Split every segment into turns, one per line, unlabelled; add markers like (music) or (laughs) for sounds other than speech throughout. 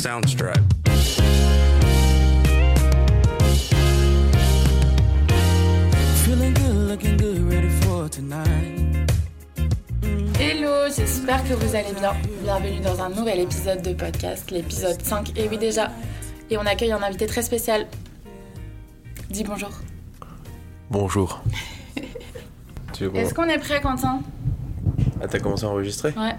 Soundstripe.
Feeling good, looking good, ready for tonight.
Hello, j'espère que vous allez bien. Bienvenue dans un nouvel épisode de podcast, l'épisode 5. Et oui déjà, et on accueille un invité très spécial. Dis bonjour.
Bonjour.
Est-ce qu'on est prêt Quentin?
Ah, t'as commencé à enregistrer
Ouais.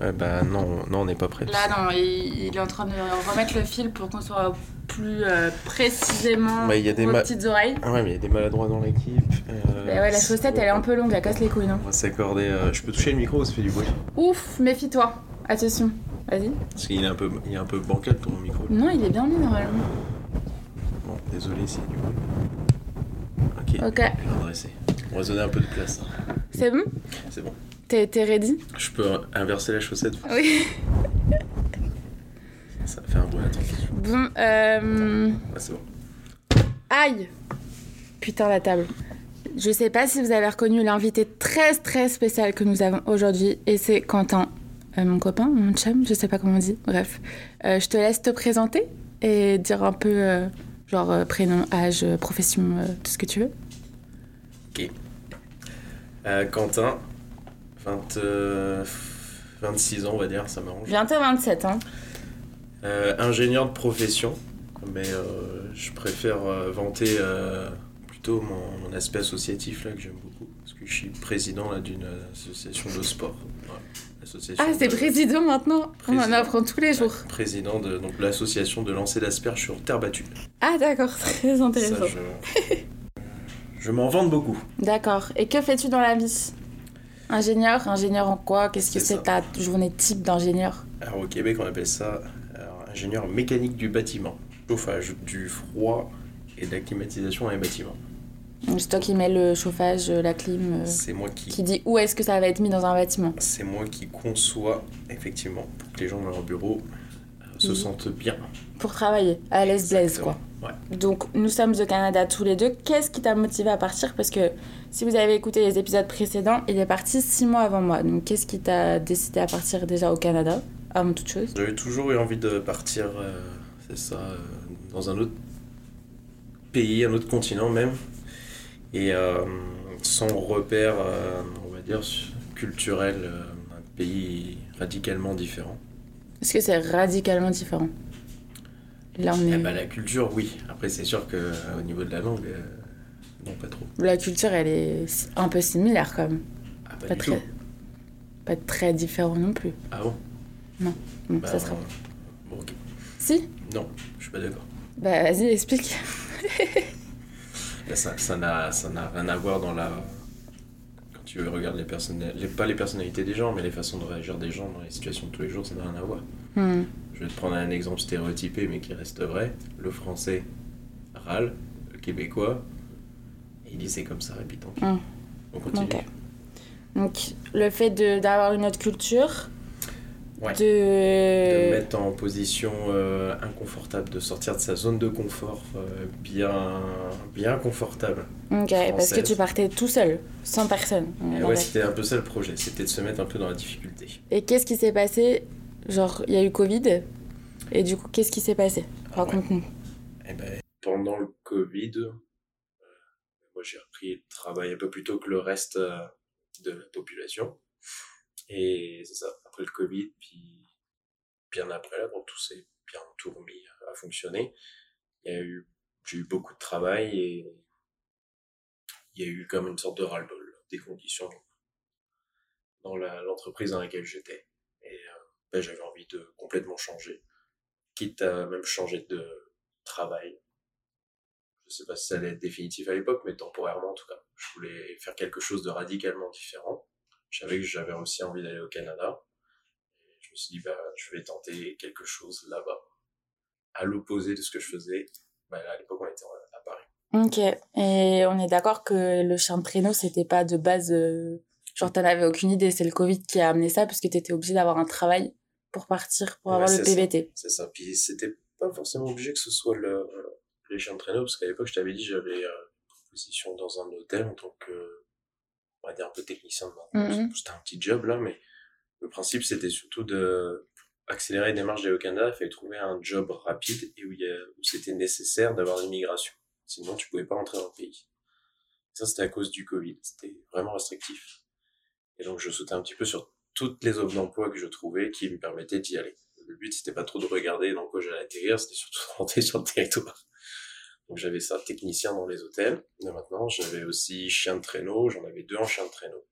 Ouais, bah non, non on n'est pas prêt.
Là non, il, il est en train de remettre le fil pour qu'on soit plus euh, précisément
Bah, il y a des
aux
ma-
petites oreilles.
Ah ouais, mais il y a des maladroits dans l'équipe. euh,
Mais ouais, la chaussette elle est un peu longue, elle casse les couilles. Non
On va s'accorder. euh, Je peux toucher le micro ou ça fait du bruit
Ouf, méfie-toi. Attention, vas-y.
Parce qu'il est un peu, il est un peu bancal ton micro.
Non, il est bien mis normalement.
Bon, désolé s'il y a du bruit. Ok,
Ok,
je vais redresser. On va se donner un peu de place. hein.
c'est bon?
C'est bon.
T'es t'es ready?
Je peux inverser la chaussette
Oui. (laughs)
Ça fait un bruit, attends.
Bon, euh...
Ah, c'est bon.
Aïe Putain, la table. Je sais pas si vous avez reconnu l'invité très très spécial que nous avons aujourd'hui, et c'est Quentin, Euh, mon copain, mon chum, je sais pas comment on dit, bref. Euh, je te laisse te présenter et dire un peu, euh, genre prénom, âge, profession, tout ce que tu veux.
Ok. Quentin, 20, euh, 26 ans, on va dire, ça m'arrange.
Bientôt 27, hein.
Euh, ingénieur de profession, mais euh, je préfère euh, vanter plutôt mon, mon aspect associatif là que j'aime beaucoup, parce que je suis président là, d'une association de sport. Voilà.
Ah, c'est
de-
président maintenant On en apprend tous les jours.
Ouais, président de donc l'association de lancer d'asperges sur terre battue.
Ah, d'accord, (laughs) très
Ça,
intéressant.
je, je m'en vante beaucoup.
D'accord. Et que fais-tu dans la vie? Ingénieur Ingénieur en quoi? Qu'est-ce que
C'est
ta journée type d'ingénieur?
Alors au Québec, on appelle ça alors, ingénieur mécanique du bâtiment, chauffage, du froid et de la climatisation dans les bâtiments.
C'est toi qui mets le chauffage, la clim, euh,
C'est moi qui
qui dit où est-ce que ça va être mis dans un bâtiment.
C'est moi qui conçois, effectivement, pour que les gens dans leur bureau euh, se
Mhm.
sentent bien.
Pour travailler, à l'aise blaise quoi.
Ouais.
Donc nous sommes au Canada tous les deux. Qu'est-ce qui t'a motivé à partir? Parce que si vous avez écouté les épisodes précédents, il est parti six mois avant moi. Donc qu'est-ce qui t'a décidé à partir déjà au Canada Avant toute chose?
J'avais toujours eu envie de partir, euh, c'est ça, euh, dans un autre pays, un autre continent même, et euh, sans repère, euh, on va dire, culturel, un pays radicalement différent.
Est-ce que c'est radicalement différent? Là on
Eh
est...
ben, la culture, oui. Après, c'est sûr que euh, au niveau de la langue, non, pas trop.
La culture elle est un peu similaire quand même.
Ah, pas,
Pas
du
très,
tout.
pas très différent non plus.
Ah bon?
Donc
Bah,
ça sera...
Bon, ok.
Si?
Non, je suis pas d'accord.
Bah vas-y explique. (laughs)
Ça ça n'a ça n'a rien à voir dans la quand tu regardes les personnalités pas les personnalités des gens mais les façons de réagir des gens dans les situations de tous les jours ça n'a rien à voir
Hmm.
je vais te prendre un exemple stéréotypé mais qui reste vrai le français râle le québécois il dit c'est comme ça et puis pis
Hmm.
on continue.
Donc le fait d'avoir une autre culture,
Ouais.
de...
de mettre en position euh, inconfortable de sortir de sa zone de confort euh, bien bien confortable
Ok, parce que tu partais tout seul, sans personne.
Et ouais c'était un peu ça le projet c'était de se mettre un peu dans la difficulté
Et qu'est-ce qui s'est passé? Genre, il y a eu Covid, et du coup, qu'est-ce qui s'est passé?
Ah ouais.
Raconte-nous.
Eh ben, pendant le Covid, travail un peu plus tôt que le reste euh, de la population. Et c'est ça, après le Covid, puis bien après, là, quand tout s'est bien tout remis à fonctionner, il y a eu, j'ai eu beaucoup de travail et il y a eu comme une sorte de ras-le-bol des conditions dans l'entreprise dans laquelle j'étais. Et euh, ben, j'avais envie de complètement changer, quitte à même changer de travail. Je sais pas si ça allait être définitif à l'époque, mais temporairement en tout cas. Je voulais faire quelque chose de radicalement différent. Je savais que j'avais aussi envie d'aller au Canada. Et je me suis dit, bah, je vais tenter quelque chose là-bas. À l'opposé de ce que je faisais. Bah, à l'époque, on était à Paris.
Ok, et on est d'accord que le chien de traîneau, c'était pas de base... euh, Genre, t'en avais aucune idée, c'est le Covid qui a amené ça, parce que t'étais obligé d'avoir un travail pour partir, pour
Ouais,
avoir le. PVT.
C'est ça. Puis c'était pas forcément obligé que ce soit le, les chiens de traîneau, parce qu'à l'époque, je t'avais dit, j'avais euh, une position dans un hôtel en tant que, on va dire, un peu technicien.
Mhm.
C'était un petit job là, mais le principe, c'était surtout de accélérer les démarches d'aller au Canada, il fallait trouver un job rapide et où, il y a- où c'était nécessaire d'avoir l'immigration. Sinon, tu pouvais pas entrer dans le pays. Ça, c'était à cause du Covid. C'était vraiment restrictif. Et donc, je sautais un petit peu sur toutes les offres d'emploi que je trouvais qui me permettaient d'y aller. Le but, c'était pas trop de regarder dans quoi j'allais atterrir, c'était surtout de rentrer sur le territoire. Donc, j'avais ça, technicien dans les hôtels. Et maintenant, j'avais aussi chien de traîneau. J'en avais deux en chien de traîneau.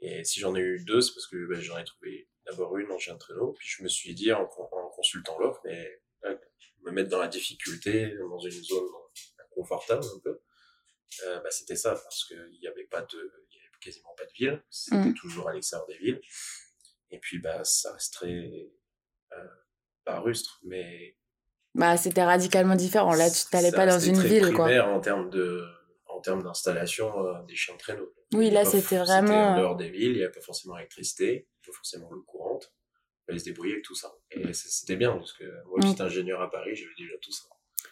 Et si j'en ai eu deux, c'est parce que ben, j'en ai trouvé d'abord une en chien de traîneau. Puis je me suis dit, en, con- en consultant l'offre, mais là, me mettre dans la difficulté, dans une zone confortable un peu, euh, bah, c'était ça, parce qu'il n'y avait pas de, il y avait quasiment pas de ville, c'était
Mm.
toujours à l'extérieur des villes. Et puis, bah, ça reste très, euh, pas rustre, mais.
Bah, c'était radicalement différent. Là, tu t'allais pas dans une
très
ville, quoi.
primaire en termes de, en termes d'installation euh, des chiens de traîneau.
Oui, là, c'était vraiment,
en
euh,
dehors des villes, il n'y avait pas forcément l'électricité, pas forcément l'eau courante. Il fallait se débrouiller avec tout ça. Et c- c'était bien, parce que moi,
Mm.
j'étais ingénieur à Paris, j'avais déjà tout ça.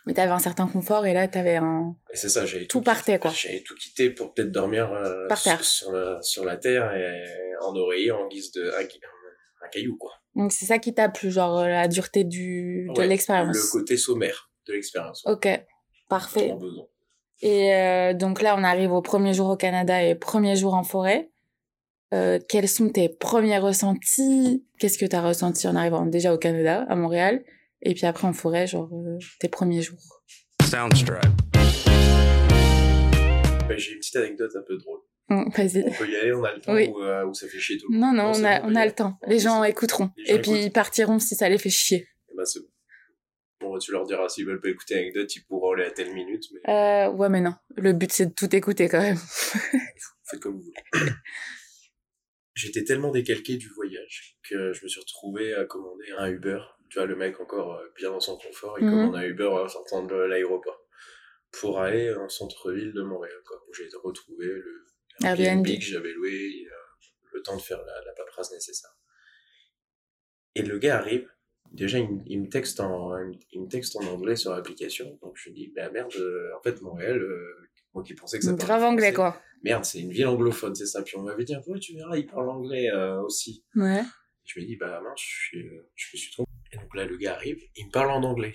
Mais t'avais un certain confort et là, t'avais un.
Et c'est ça, j'avais
Tout
tout,
partait, quoi.
J'avais tout quitté pour peut-être dormir euh,
Par terre.
Sur, sur la, sur la terre et en oreiller en guise de un, un caillou, quoi.
Donc, c'est ça qui t'a plu, genre euh, la dureté du... de
Ouais,
l'expérience.
Le côté sommaire de l'expérience.
Ok, parfait. Et euh, donc là, on arrive au premier jour au Canada et premier jour en forêt. Euh, quels sont tes premiers ressentis? Qu'est-ce que tu as ressenti en arrivant déjà au Canada, à Montréal? Et puis après en forêt, genre euh, tes premiers jours.
Soundstripe.
Ben, J'ai une petite anecdote un peu drôle.
Vas-y.
On peut y aller, on a le temps
Oui.
ou, euh, ou ça fait chier tout le monde
Non, non, on a,
bon,
on a le temps. Les gens écouteront.
Les gens
Et puis
écoutent.
ils partiront si ça les fait chier.
Eh ben, c'est bon. Bon, tu leur diras s'ils veulent pas écouter l'anecdote, ils pourront aller à telle minute, mais
Euh, ouais, mais non. Le but, c'est de tout écouter quand même. (laughs)
faites comme vous voulez. (coughs) J'étais tellement décalqué du voyage que je me suis retrouvé à commander un Uber. Tu vois, le mec encore euh, bien dans son confort, il
Mhm.
commande un Uber en sortant de l'aéroport pour aller en centre-ville de Montréal, quoi, j'ai retrouvé le
Airbnb.
que j'avais loué, et, euh, le temps de faire la, la paperasse nécessaire. Et le gars arrive, déjà il, me- il me texte en il me- texte en anglais sur l'application, donc je me dis bah merde, euh, en fait Montréal, euh, moi qui pensais que ça parlait
Grave anglais, quoi.
Merde, c'est une ville anglophone, c'est ça. Puis on m'avait dit, ouais, tu verras, il parle anglais euh, aussi.
Ouais.
Je me dis, bah mince, je, suis, je me suis trompé. Et donc là, le gars arrive, il me parle en anglais.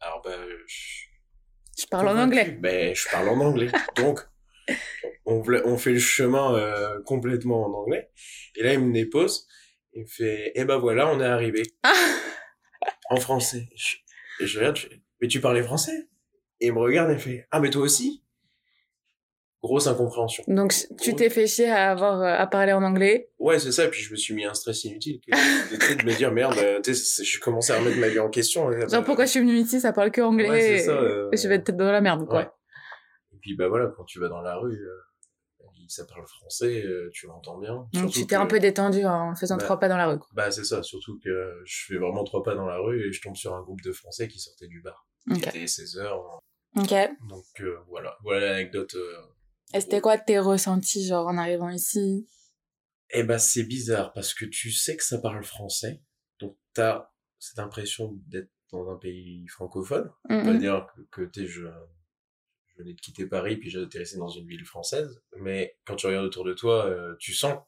Alors, bah, je,
Je parle en anglais.
Ben, je parle en anglais. (laughs) Donc, on, fait le chemin euh, complètement en anglais. Et là, il me dépose. Il me fait, eh ben voilà, on est arrivé. En français. Je- et je regarde, je fais, mais tu parlais français? Et il me regarde et il fait, ah, mais toi aussi? Grosse incompréhension.
Donc tu t'es fait chier à avoir euh, à parler en anglais?
Ouais, c'est ça. Puis je me suis mis un stress inutile. de, de me dire, merde, euh, tu sais, je commençais à remettre ma vie en question. et,
Genre pourquoi je suis venue ici, ça parle que anglais.
Ouais, ça, euh,
et Je vais être dans la merde, quoi.
Ouais. Et puis, bah voilà, quand tu vas dans la rue, euh, ça parle français, euh, tu l'entends bien.
Donc tu t'es un peu détendu en faisant
Bah,
trois pas dans la rue. quoi.
Bah, c'est ça. Surtout que je fais vraiment trois pas dans la rue et je tombe sur un groupe de Français qui sortait du bar. Il
Ok.
était 16h.
Ok.
Donc, euh, voilà. Voilà l'anecdote. euh.
Et c'était quoi tes ressentis, genre en arrivant ici?
Eh ben, c'est bizarre parce que tu sais que ça parle français. Donc, t'as cette impression d'être dans un pays francophone.
Mm,
pas
mm.
dire que, que t'es je, je venais de quitter Paris puis j'ai atterrissé dans une ville française. Mais quand tu regardes autour de toi euh, tu sens que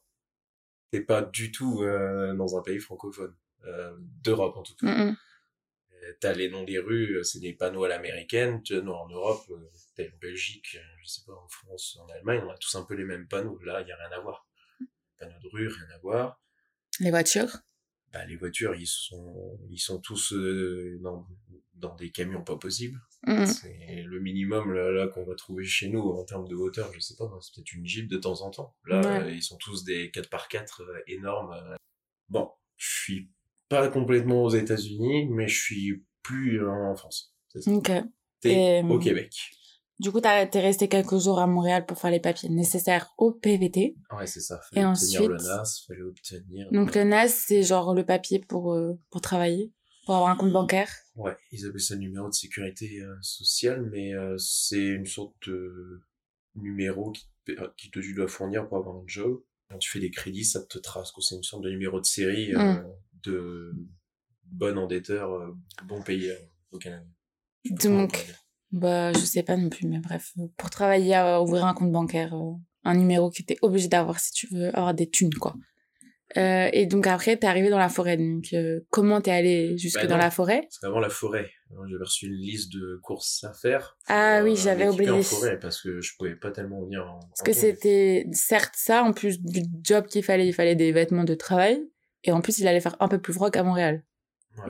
t'es pas du tout euh, dans un pays francophone euh, d'Europe en tout cas.
Mm, mm.
Euh, t'as les noms des rues c'est des panneaux à l'américaine vois, en Europe t'es en Belgique je sais pas en France en Allemagne on a tous un peu les mêmes panneaux. Là il y a rien à voir. Panneaux de rue rien à voir.
Les voitures?
Bah, les voitures ils sont ils sont tous euh, dans dans des camions pas possibles
Mm,
c'est le minimum là, là qu'on va trouver chez nous en termes de hauteur, je sais pas, c'est peut-être une Jeep de temps en temps. Là,
Ouais.
euh, ils sont tous des 4x4 euh, énormes. euh. Bon, je suis pas complètement aux États-Unis, mais je suis plus en France. Ça.
Ok.
T'es
Et,
au Québec.
Du coup, t'es resté quelques jours à Montréal pour faire les papiers nécessaires au PVT.
Ouais, c'est ça.
Et
Fallait obtenir le
ensuite-
NAS, fallait obtenir.
Donc le NAS, c'est genre le papier pour, euh, pour travailler, pour avoir un compte bancaire.
Ouais, ils appellent ça numéro de sécurité euh, sociale, mais euh, c'est une sorte de numéro qui, te- euh, qui te, tu dois fournir pour avoir un job. Quand tu fais des crédits, ça te trace. C'est une sorte de numéro de série euh,
Mm.
de bon endetteur, bon payeur au Canada. Je
Donc. Bah, je sais pas non plus, mais bref, pour travailler à ouvrir un compte bancaire, un numéro que t'es obligé d'avoir si tu veux avoir des thunes, quoi. Euh, et donc après, t'es arrivé dans la forêt. Donc euh, comment t'es allé jusque
Bah
dans la forêt?
Parce qu'avant la forêt, euh, j'avais reçu une liste de courses à faire.
Ah
pour,
oui,
euh,
j'avais oublié.
en forêt parce que je pouvais pas tellement venir en.
Parce que c'était certes ça, en plus du job qu'il fallait, il fallait des vêtements de travail. Et en plus, il allait faire un peu plus froid qu'à Montréal.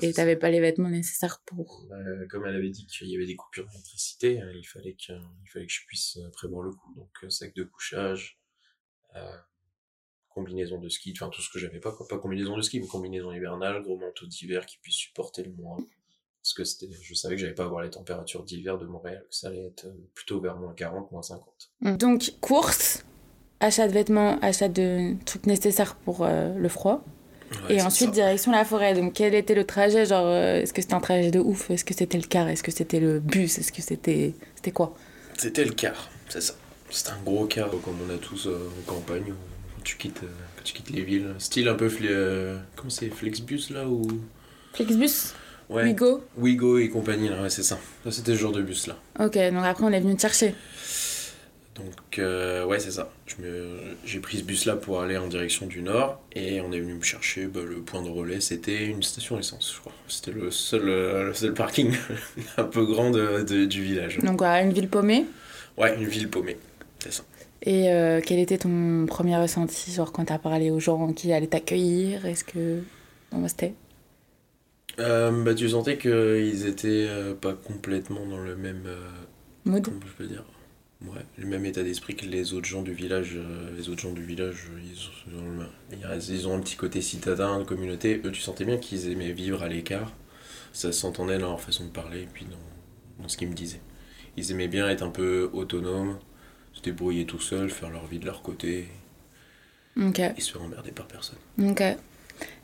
et t'avais pas les vêtements nécessaires pour.
Euh, comme elle avait dit qu'il y avait des coupures d'électricité, euh, il fallait que, il fallait que je puisse euh, prévoir le coup. Donc, euh, sac de couchage, euh, combinaison de ski, enfin tout ce que j'avais pas, quoi. Pas combinaison de ski, mais combinaison hivernale, gros manteau d'hiver qui puisse supporter le moins. Parce que c'était, je savais que j'allais pas avoir les températures d'hiver de Montréal, que ça allait être euh, plutôt vers moins 40, moins 50.
Donc course, achat de vêtements, achat de trucs nécessaires pour euh, le froid.
Ouais,
et ensuite
ça.
direction la forêt. Donc quel était le trajet Genre, euh, est-ce que c'était un trajet de ouf? Est-ce que c'était le car? Est-ce que c'était le bus? Est-ce que c'était c'était quoi?
C'était le car, c'est ça. C'était un gros car, comme on a tous euh, en campagne, tu quittes, euh, quand tu quittes les villes. Style un peu, euh, comment c'est, Flexbus là ou?
Flixbus
Ouais,
Wigo?
Wigo et compagnie là, ouais, c'est ça. Ça c'était ce genre de bus là.
Ok, donc après on est venu te chercher.
Donc euh, ouais, c'est ça. J'ai pris ce bus là pour aller en direction du nord et on est venu me chercher. bah, le point de relais, c'était une station essence, je crois. C'était le seul, le seul parking (laughs) un peu grand de, de- du village.
Donc voilà, une ville paumée.
Ouais, une ville paumée, c'est ça.
Et euh, quel était ton premier ressenti Genre quand t'as parlé aux gens qui allaient t'accueillir? Est-ce que. Comment c'était
Euh, bah, tu sentais qu'ils étaient euh, pas complètement dans le même.
Mood?
comment je peux dire? Ouais, le même état d'esprit que les autres gens du village. les autres gens du village, ils ont, le- ils- ont un petit côté citadin, de communauté. Eux, tu sentais bien qu'ils aimaient vivre à l'écart. Ça s'entendait dans leur façon de parler et puis dans, dans ce qu'ils me disaient. Ils aimaient bien être un peu autonomes, débrouiller tout seuls, faire leur vie de leur côté
Ok,
et se faire emmerder par personne.
ok.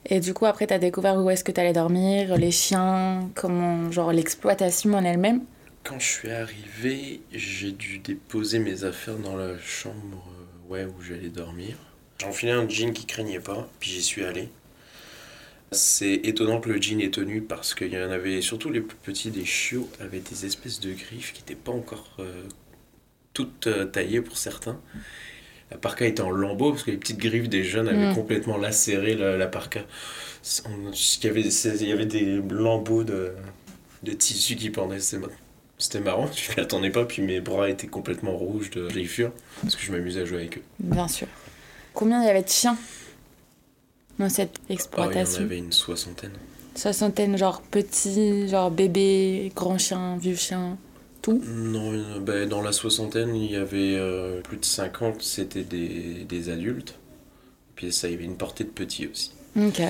Et du coup, après, t'as découvert où est-ce que t'allais dormir, les chiens, comment. Genre l'exploitation en elle-même?
Quand je suis arrivé, j'ai dû déposer mes affaires dans la chambre euh, ouais, où j'allais dormir. J'ai enfilé un jean qui craignait pas, puis j'y suis allé. C'est étonnant que le jean ait tenu parce qu'il y en avait, surtout les plus petits, des chiots avaient des espèces de griffes qui n'étaient pas encore euh, toutes euh, taillées pour certains. La parka était en lambeaux parce que les petites griffes des jeunes avaient
Mm.
complètement lacéré la, la parka. On- Il y avait, c'est- il y avait des lambeaux de, de tissu qui pendaient. C'était marrant, je m'y attendais pas, puis mes bras étaient complètement rouges de griffure parce que je m'amusais à jouer avec eux.
Bien sûr. Combien il y avait de chiens dans cette
Oh, il y en
exploitation
avait une soixantaine.
Soixantaine, genre petits, genre bébés, grands chiens, vieux chiens, tout
Non, ben, dans la soixantaine, il y avait euh, plus de 50, c'était des, des adultes. Puis ça, il y avait une portée de petits aussi.
Ok.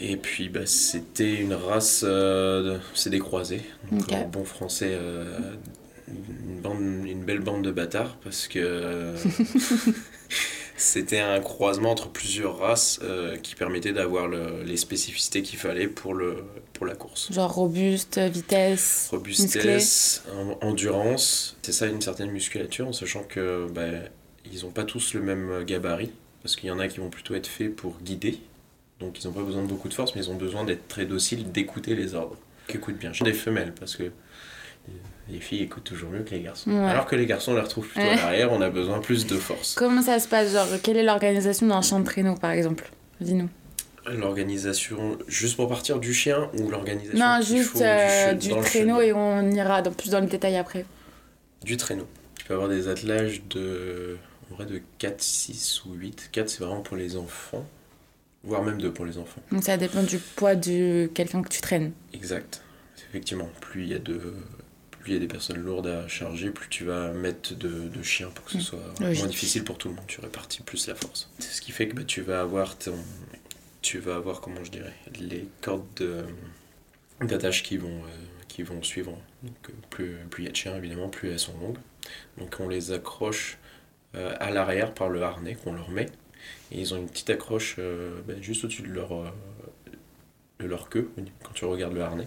Et puis bah, c'était une race, euh, c'est des croisés. Donc
Ok.
en bon français, euh, une, bande, une belle bande de bâtards parce que (laughs) c'était un croisement entre plusieurs races euh, qui permettait d'avoir le- les spécificités qu'il fallait pour, le, pour la course.
Genre robuste, vitesse.
Robustesse, en- endurance, c'est ça une certaine musculature en sachant que bah, ils n'ont pas tous le même gabarit parce qu'il y en a qui vont plutôt être faits pour guider donc ils n'ont pas besoin de beaucoup de force mais ils ont besoin d'être très dociles, d'écouter les ordres. Qui écoutent bien. Des femelles parce que les filles écoutent toujours mieux que les garçons.
Ouais.
Alors que les garçons on les retrouve plutôt
Ouais.
à l'arrière, on a besoin plus de force.
Comment ça se passe Genre, quelle est l'organisation d'un champ de traîneau, par exemple? Dis-nous.
L'organisation, juste pour partir du chien ou l'organisation
Non, juste
faut du
euh, du, traîneau et on ira dans, plus dans le détail après.
Du traîneau. Tu peux avoir des attelages de, en vrai, de 4, 6 ou 8. 4, c'est vraiment pour les enfants, voire même 2 pour les enfants.
Donc ça dépend du poids de quelqu'un que tu traînes.
Exact. Effectivement, plus il y a de plus il y a des personnes lourdes à charger, plus tu vas mettre de, de chiens pour que ce
Mm.
soit
Logique.
moins difficile pour tout le monde. Tu répartis plus la force. C'est ce qui fait que bah, tu vas avoir ton, tu vas avoir comment je dirais les cordes de- d'attache qui vont euh, qui vont suivre. Donc euh, plus plus il y a de chiens évidemment, plus elles sont longues. Donc on les accroche euh, à l'arrière par le harnais qu'on leur met. Et ils ont une petite accroche euh, bah, juste au-dessus de leur, de leur queue, quand tu regardes le harnais.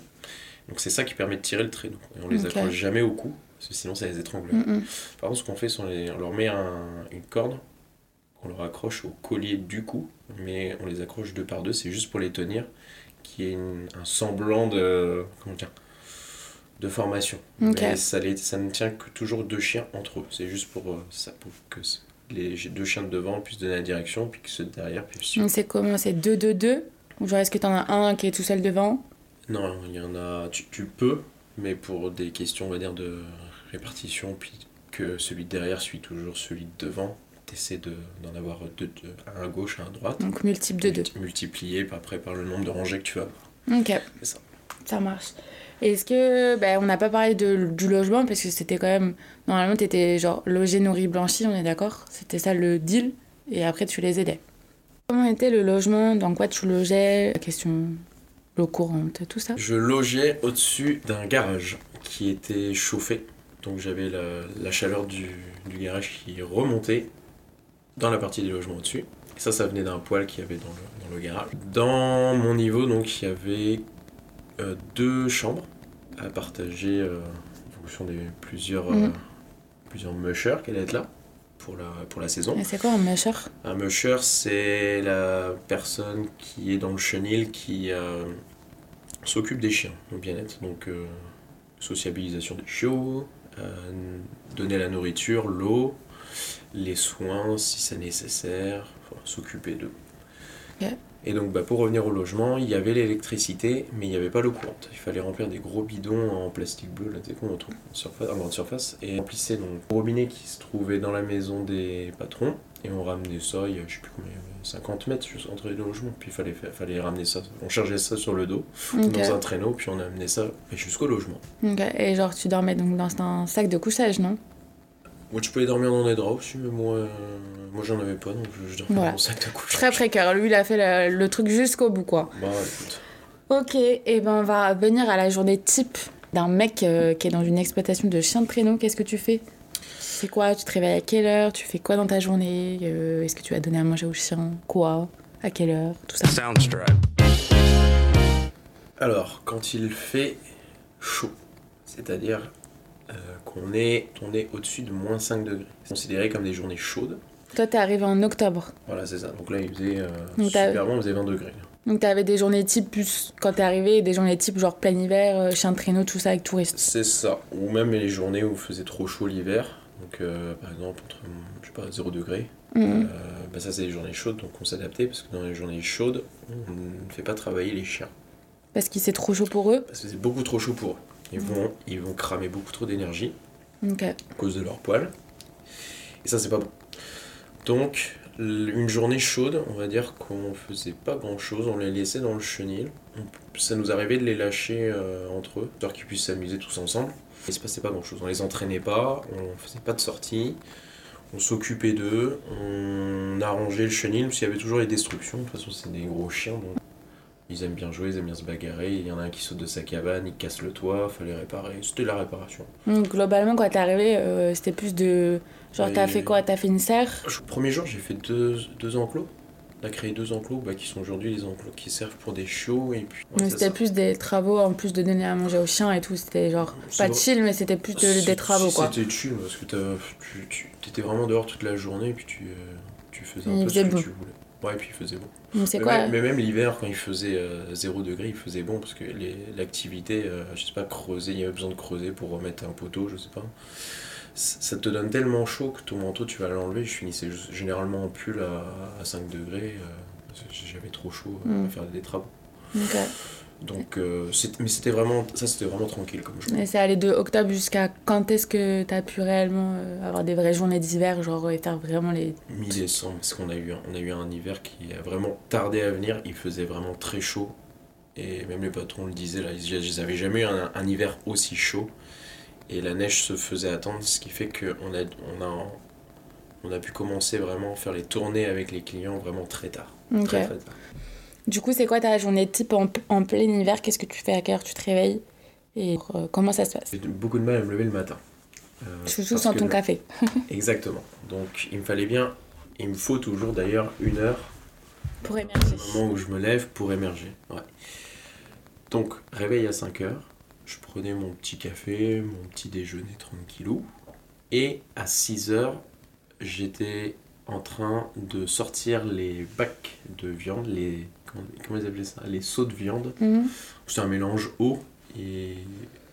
Donc c'est ça qui permet de tirer le traîneau. Et on les accroche jamais au cou, parce que sinon ça les étrangle.
Mm, mm.
Par contre, ce qu'on fait, c'est on, leur met un- une corde qu'on leur accroche au collier du cou, mais on les accroche deux par deux, c'est juste pour les tenir, qui est un semblant de. Comment dire de formation.
Ok.
Mais ça, les- ça ne tient que toujours deux chiens entre eux. C'est juste pour, euh, ça, pour que, les deux chiens de devant puissent donner la direction, puis que ceux de derrière puissent suivre.
Donc c'est comment? C'est 2-2-2 Ou genre est-ce que t'en as un qui est tout seul devant?
Non, il y en a. Tu, tu peux, mais pour des questions, on va dire, de répartition, puis que celui de derrière suit toujours celui de devant, t'essaies de, d'en avoir deux, deux, un à gauche, un à droite.
Donc multiple de 2.
multi- Multiplié après par le nombre de rangées que tu vas avoir.
Ok,
C'est ça.
ça marche. Est-ce que. Ben, on n'a pas parlé de, du logement parce que c'était quand même. Normalement, t'étais genre logé, nourri, blanchi, on est d'accord? C'était ça le deal et après tu les aidais. Comment était le logement? Dans quoi tu logeais? La question. L'eau courante, tout ça
Je logeais au-dessus d'un garage qui était chauffé. Donc j'avais la, la chaleur du, du garage qui remontait dans la partie des logements au-dessus. Et ça, ça venait d'un poêle qu'il y avait dans le, dans le garage. Dans mon niveau, donc, il y avait euh, deux chambres à partager euh, en fonction des plusieurs, euh,
Mhm.
plusieurs mushers qui allaient être là pour la, pour la saison.
C'est quoi un musher?
Un musher, c'est la personne qui est dans le chenil qui euh, s'occupe des chiens au bien-être. Donc, euh, sociabilisation des chiots, euh, donner la nourriture, l'eau, les soins si c'est nécessaire, enfin, s'occuper d'eux. Et donc, bah, pour revenir au logement, il y avait l'électricité, mais il n'y avait pas l'eau courante. Il fallait remplir des gros bidons en plastique bleu, là, t'es con, on trouve en, surface, en grande surface, et remplissait donc le robinet qui se trouvait dans la maison des patrons, et on ramenait ça, il y a, je sais plus combien, il y avait 50 mètres juste entre les deux logements, puis il fallait, fallait ramener ça, on chargeait ça sur le dos, dans un traîneau, puis on amenait ça jusqu'au logement.
Et genre tu dormais donc dans un sac de couchage, non?
Moi, tu pouvais dormir dans des draps aussi, mais moi, euh, moi j'en avais pas, donc je, je dormais
Voilà.
dans mon sac de couche.
Très précaire. Lui, il a fait le, le truc jusqu'au bout, quoi.
Bah écoute.
Ok, et ben on va venir à la journée type d'un mec euh, qui est dans une exploitation de chiens de traîneau. Qu'est-ce que tu fais? C'est quoi? Tu te réveilles à quelle heure? Tu fais quoi dans ta journée? Euh, Est-ce que tu vas donner à manger aux chiens? Quoi? À quelle heure? Tout ça.
Soundstripe.
Alors, quand il fait chaud, c'est-à-dire euh, qu'on est, on est au-dessus de moins 5 degrés, c'est considéré comme des journées chaudes.
Toi, t'es arrivé en octobre.
Voilà, c'est ça. Donc là, il faisait euh, super bon, il faisait 20 degrés.
Donc t'avais des journées type plus quand t'es arrivé, et des journées type genre plein hiver, euh, chien de traîneau, tout ça avec touristes.
C'est ça. Ou même les journées où il faisait trop chaud l'hiver. Donc, euh, par exemple, entre, je sais pas, 0 degré.
Mhm.
Bah ça, c'est les journées chaudes, donc on s'adaptait parce que dans les journées chaudes, on ne fait pas travailler les chiens.
Parce qu'il c'est trop chaud pour eux.
Parce que c'est beaucoup trop chaud pour eux. Ils vont, ils vont cramer beaucoup trop d'énergie. À cause de leur poils. Et ça, c'est pas bon. Donc, une journée chaude, on va dire qu'on faisait pas grand chose, on les laissait dans le chenil. Ça nous arrivait de les lâcher euh, entre eux, histoire qu'ils puissent s'amuser tous ensemble. Il se passait pas grand chose. On les entraînait pas, on faisait pas de sortie, on s'occupait d'eux, on arrangeait le chenil, parce qu'il y avait toujours les destructions. De toute façon, c'est des gros chiens, donc ils aiment bien jouer, ils aiment bien se bagarrer. Il y en a un qui saute de sa cabane, il casse le toit, fallait réparer. C'était la réparation.
Donc globalement, quand t'es arrivé, euh, c'était plus de. Genre, t'as fait quoi? T'as fait une serre?
Le premier jour, j'ai fait deux, deux enclos. On a créé deux enclos bah, qui sont aujourd'hui les enclos qui servent pour des chiots. Et puis, ouais,
c'était plus des travaux en plus de donner à manger aux chiens et tout. C'était genre pas chill, mais c'était plus de- des travaux quoi.
C'était chill parce que tu, tu étais vraiment dehors toute la journée et puis tu, euh, tu faisais un
Il
peu ce que
beau.
tu voulais. Ouais, et puis il faisait
c'est
mais,
quoi
même, mais même l'hiver, quand il faisait euh, 0 degré, il faisait bon parce que les- l'activité, euh, je sais pas, creuser, il y avait besoin de creuser pour remettre un poteau, je sais pas. Ça te donne tellement chaud que ton manteau, tu vas l'enlever. Je finissais généralement en pull à, à 5 degrés. euh, parce que J'avais trop chaud euh,
Mm.
à faire des travaux. Donc, euh, c'est- mais c'était vraiment, ça c'était vraiment tranquille comme jour.
Et c'est allé de octobre jusqu'à quand est-ce que t'as pu réellement euh, avoir des vraies journées d'hiver, genre et faire vraiment les.
Mi-décembre, parce qu'on a eu, un- on a eu un hiver qui a vraiment tardé à venir. Il faisait vraiment très chaud. Et même les patrons le disaient, là, ils ils avaient jamais eu un, un hiver aussi chaud. Et la neige se faisait attendre, ce qui fait qu'on a, on a, on a pu commencer vraiment à faire les tournées avec les clients vraiment très tard. Très, très tard.
Du coup, c'est quoi ta journée type en, en plein hiver? Qu'est-ce que tu fais À quelle heure tu te réveilles? Et euh, comment ça se passe?
J'ai beaucoup de mal à me lever le matin. Euh,
Surtout sans ton
le-
café. (laughs)
Exactement. Donc il me fallait bien, il me faut toujours d'ailleurs une heure
Pour émerger.
au moment où je me lève pour émerger. Ouais. Donc, réveil à 5 heures, je prenais mon petit café, mon petit déjeuner tranquillou, et à 6 heures, j'étais en train de sortir les bacs de viande, les. Comment, comment ils appelaient ça Les seaux de viande.
Mhm.
C'est un mélange eau et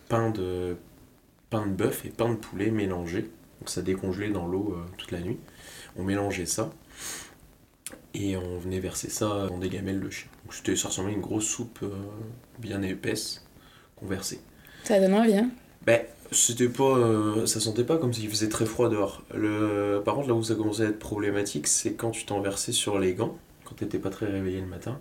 pain de, pain de bœuf et pain de poulet mélangé. Donc ça décongelait dans l'eau euh, toute la nuit. On mélangeait ça et on venait verser ça dans des gamelles de chien. Donc c'était, ça ressemblait à une grosse soupe euh, bien épaisse qu'on versait.
Ça donne envie, hein
Ben, c'était pas. euh, ça sentait pas comme s'il faisait très froid dehors. Le... Par contre, là où ça commençait à être problématique, c'est quand tu t'en versais sur les gants, quand t'étais pas très réveillé le matin,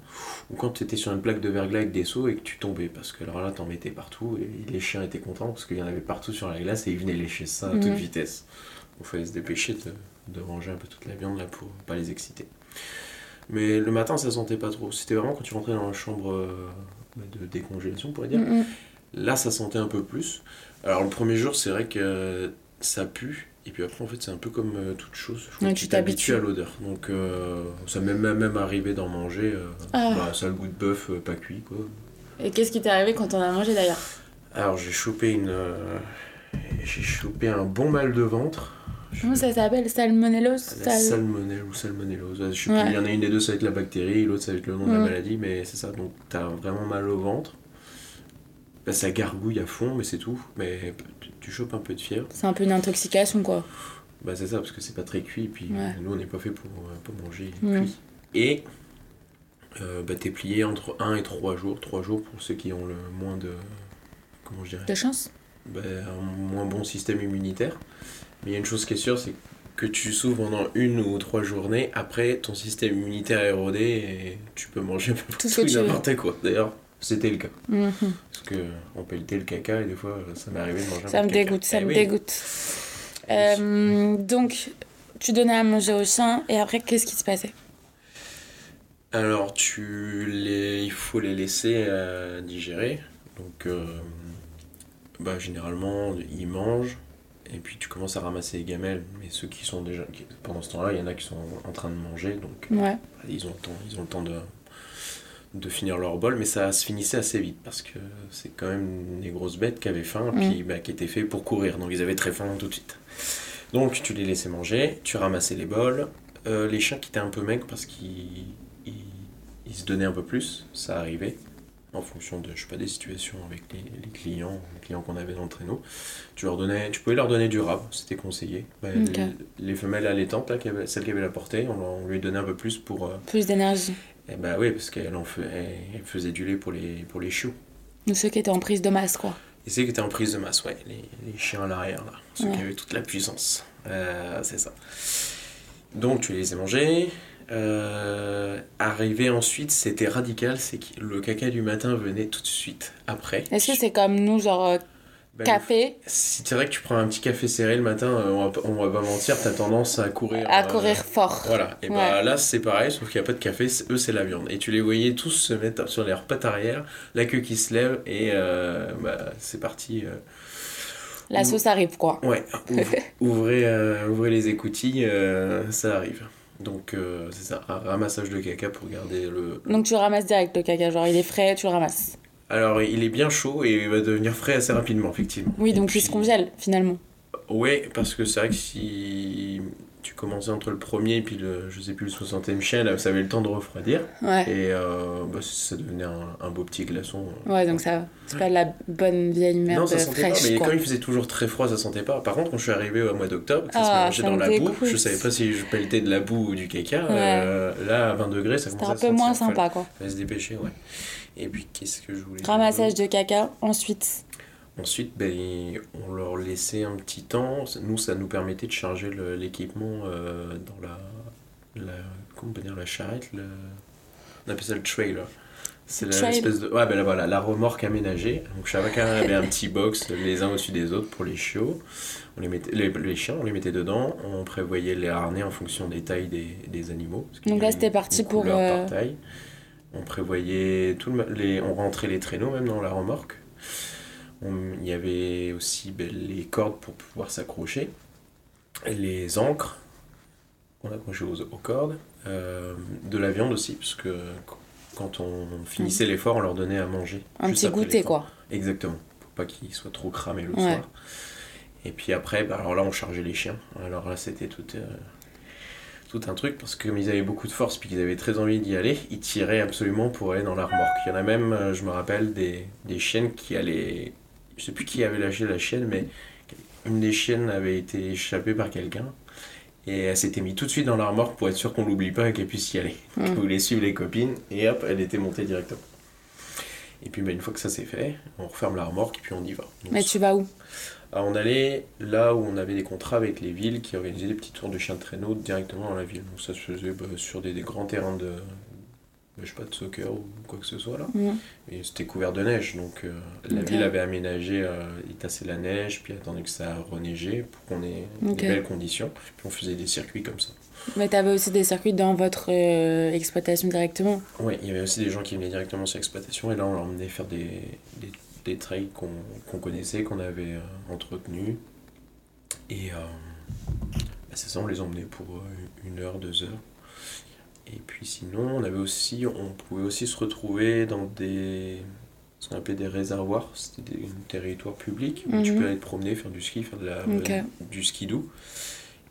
ou quand t'étais sur une plaque de verglas avec des seaux et que tu tombais. Parce que alors là, t'en mettais partout et les chiens étaient contents parce qu'il y en avait partout sur la glace et ils venaient lécher ça à toute
Mhm.
vitesse. Il fallait se dépêcher de, de ranger un peu toute la viande là pour pas les exciter. Mais le matin, ça sentait pas trop. C'était vraiment quand tu rentrais dans la chambre euh, de décongélation, on pourrait dire.
Mm.
Là, ça sentait un peu plus. Alors, le premier jour, c'est vrai que ça pue. Et puis après, en fait, c'est un peu comme euh, toute chose. Je crois
Ouais,
que
tu
tu t'habitues à l'odeur. Donc, euh, ça m'est même, arrivé d'en manger. euh,
Ah.
bah, ça a le goût de bœuf euh, pas cuit, quoi.
Et qu'est-ce qui t'est arrivé quand on a mangé d'ailleurs?
Alors, j'ai chopé une... j'ai chopé un bon mal de ventre.
Comment ça s'appelle? Salmonellose Sal-
salmonelle ou salmonellose. Ouais, Je sais
Ouais.
plus, il y en a une des deux, ça va être la bactérie, l'autre, ça va être le nom de la maladie, mais c'est ça. Donc, t'as vraiment mal au ventre. Bah, ça gargouille à fond, mais c'est tout. Mais tu, chopes un peu de fièvre.
C'est un peu une intoxication, quoi.
Bah c'est ça, parce que c'est pas très cuit, et puis
Ouais.
nous on n'est pas fait pour, euh, pour manger
Mm.
cuit. Et euh, bah, t'es plié entre 1 et 3 jours, 3 jours pour ceux qui ont le moins de... comment je dirais
De chance
bah, Un moins bon système immunitaire. Mais il y a une chose qui est sûre, c'est que tu souffres pendant une ou trois journées, après ton système immunitaire est érodé et tu peux manger (laughs)
Tout
tout n'importe quoi. D'ailleurs, c'était le cas.
Mhm.
Parce que on pelletait le caca et des fois ça m'est arrivé de manger
Ça me
caca.
dégoûte, ça
Eh
me
oui.
dégoûte. Euh, donc, tu donnais à manger au chien, et après, qu'est-ce qui se passait?
Alors, tu les, il faut les laisser euh, digérer. Donc, euh, bah, généralement, ils mangent. Et puis, tu commences à ramasser les gamelles. Mais ceux qui sont déjà. pendant ce temps-là, il y en a qui sont en train de manger. Donc,
Ouais.
ils ont le temps, ils ont le temps de, de finir leur bol. Mais ça se finissait assez vite. Parce que c'est quand même des grosses bêtes qui avaient faim. Puis, bah, qui étaient faits pour courir. Donc, ils avaient très faim tout de suite. Donc, tu les laissais manger. Tu ramassais les bols. Euh, les chiens qui étaient un peu maigres parce qu'ils ils, ils se donnaient un peu plus, ça arrivait en fonction de je sais pas des situations avec les, les clients, les clients qu'on avait dans le traîneau. Tu leur donnais, tu pouvais leur donner du rab, c'était conseillé. Bah, les, les femelles allaitantes là, qui avaient- celles qui avaient la portée, on, leur- on lui donnait un peu plus pour. euh,
Plus d'énergie.
Eh bah oui, parce qu'elle en fait, elle, faisait du lait pour les pour les chiots.
Ceux qui étaient en prise de masse, quoi.
Et c'est qui étaient en prise de masse, ouais, les, les chiens à l'arrière là, ceux
Ouais.
qui avaient toute la puissance. Euh, c'est ça. Donc tu les laissais manger. Euh, arrivé ensuite, c'était radical, c'est que le caca du matin venait tout de suite après.
Est-ce que c'est comme nous, genre euh,
Ben,
café,
Si c'est vrai que tu prends un petit café serré le matin, euh, on va, pas- on va pas mentir, t'as tendance à courir.
à
euh,
courir fort
Voilà, et
Ouais.
bah là c'est pareil, sauf qu'il n'y a pas de café, eux c'est la viande. Et tu les voyais tous se mettre sur leurs pattes arrière, la queue qui se lève, et euh, bah, c'est parti. euh,
La sauce arrive, quoi.
Ouais, ouv- ouvrez, (laughs) ouvrez les écoutilles, ça arrive. Donc c'est ça, un ramassage de caca pour garder le...
Donc tu ramasses direct le caca, genre il est frais, tu le ramasses.
Alors il est bien chaud et il va devenir frais assez rapidement, effectivement.
Oui, donc
puis-
il se congèle, finalement.
Ouais, parce que c'est vrai que si tu commençais entre le premier et puis le, je sais plus, le 60e chien, là, ça avait le temps de refroidir.
Ouais.
Et euh, bah, ça devenait un, un beau petit glaçon.
Ouais, donc ça va. C'est pas de la bonne vieille merde
non, ça sentait
fraîche,
pas, mais
quoi.
quand il faisait toujours très froid, ça sentait pas. Par contre, quand je suis arrivé au mois d'octobre, ça
Ah,
se mélangeait
ça
dans la boue, je savais pas si je pelletais de la boue ou du caca.
Ouais.
euh, là, à 20 degrés, ça commençait
un
à
peu moins sympa, quoi.
Fallait se dépêcher, ouais. Et puis, qu'est-ce que je voulais dire
Ramassage de caca, ensuite.
Ensuite, ben, on leur laissait un petit temps. Nous, ça nous permettait de charger l'équipement euh, dans la, la. Comment on peut dire La charrette le, On appelle ça le trailer. C'est l'espèce de. Ouais, ben là, voilà, la remorque aménagée. Donc, chacun avait un petit box les uns au-dessus des autres pour les chiots. On les, mettait, les, les chiens, on les mettait dedans. On prévoyait les harnais en fonction des tailles des, des animaux. parce
Donc là, c'était parti pour, euh,
par taille. On prévoyait tout le, les, on rentrait les traîneaux même dans la remorque. On- il y avait aussi ben, les cordes pour pouvoir s'accrocher, les ancres qu'on accrochait aux, aux cordes, euh, de la viande aussi, parce que quand on finissait l'effort, on leur donnait à manger.
Un petit goûter, quoi.
Exactement, pour pas qu'ils soient trop cramés le
Ouais.
soir. Et puis après, bah, alors là, on chargeait les chiens. Alors là, c'était tout, euh, tout un truc, parce que comme ils avaient beaucoup de force, puis qu'ils avaient très envie d'y aller, ils tiraient absolument pour aller dans la remorque. Il y en a même, euh, je me rappelle, des, des chiennes qui allaient... Je sais plus qui avait lâché la chienne, mais une des chiennes avait été échappée par quelqu'un. Et elle s'était mise tout de suite dans la remorque pour être sûre qu'on l'oublie pas et qu'elle puisse y aller.
Mm.
Qu'elle voulait suivre les copines et hop, elle était montée directement. Et puis bah, une fois que ça c'est fait, on referme la remorque et puis on y va. Donc,
Mais tu vas où?
Alors, on allait là où on avait des contrats avec les villes qui organisaient des petits tours de chiens de traîneau directement dans la ville. Donc ça se faisait bah, sur des, des grands terrains de, bah, je sais pas, de soccer ou quoi que ce soit là. Et c'était couvert de neige, donc euh, la ville avait aménagé, euh, il tassait la neige, puis attendait que ça reneigeait pour qu'on ait
Ok.
des belles conditions. Puis on faisait des circuits comme ça.
Mais t'avais aussi des circuits dans votre euh, exploitation directement?
Ouais, il y avait aussi des gens qui venaient directement sur l'exploitation et là on leur emmenait faire des, des, des trails qu'on connaissait, qu'on avait euh, entretenus. Et euh, bah, c'est ça, on les emmenait pour euh, une heure, deux heures. Et puis sinon, on avait aussi, on pouvait aussi se retrouver dans des, ce qu'on appelait des réservoirs, c'était des territoires publics où tu
Mhm.
peux aller te promener, faire du ski, faire de la, du ski doux.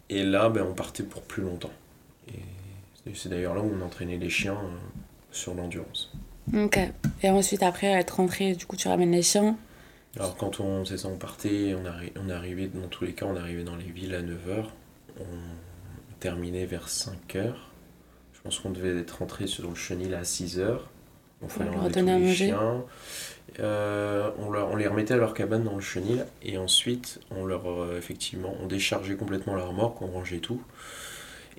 Et là, ben, on partait pour plus longtemps. Et c'est- c'est d'ailleurs là où on entraînait les chiens euh, sur l'endurance.
Ok. Et ensuite, après être rentré, du coup, tu ramènes les chiens.
Alors quand on, c'est ça, on partait, on, arri- on arrivait, dans tous les cas, on arrivait dans les villes à 9h, on terminait vers 5h. Je pense qu'on devait être rentré sur le chenil à 6h. On fallait enlever tous
à
les
manger.
chiens. Euh, on, leur- on les remettait à leur cabane dans le chenil et ensuite on leur euh, effectivement on déchargeait complètement leur remorque, on rangeait tout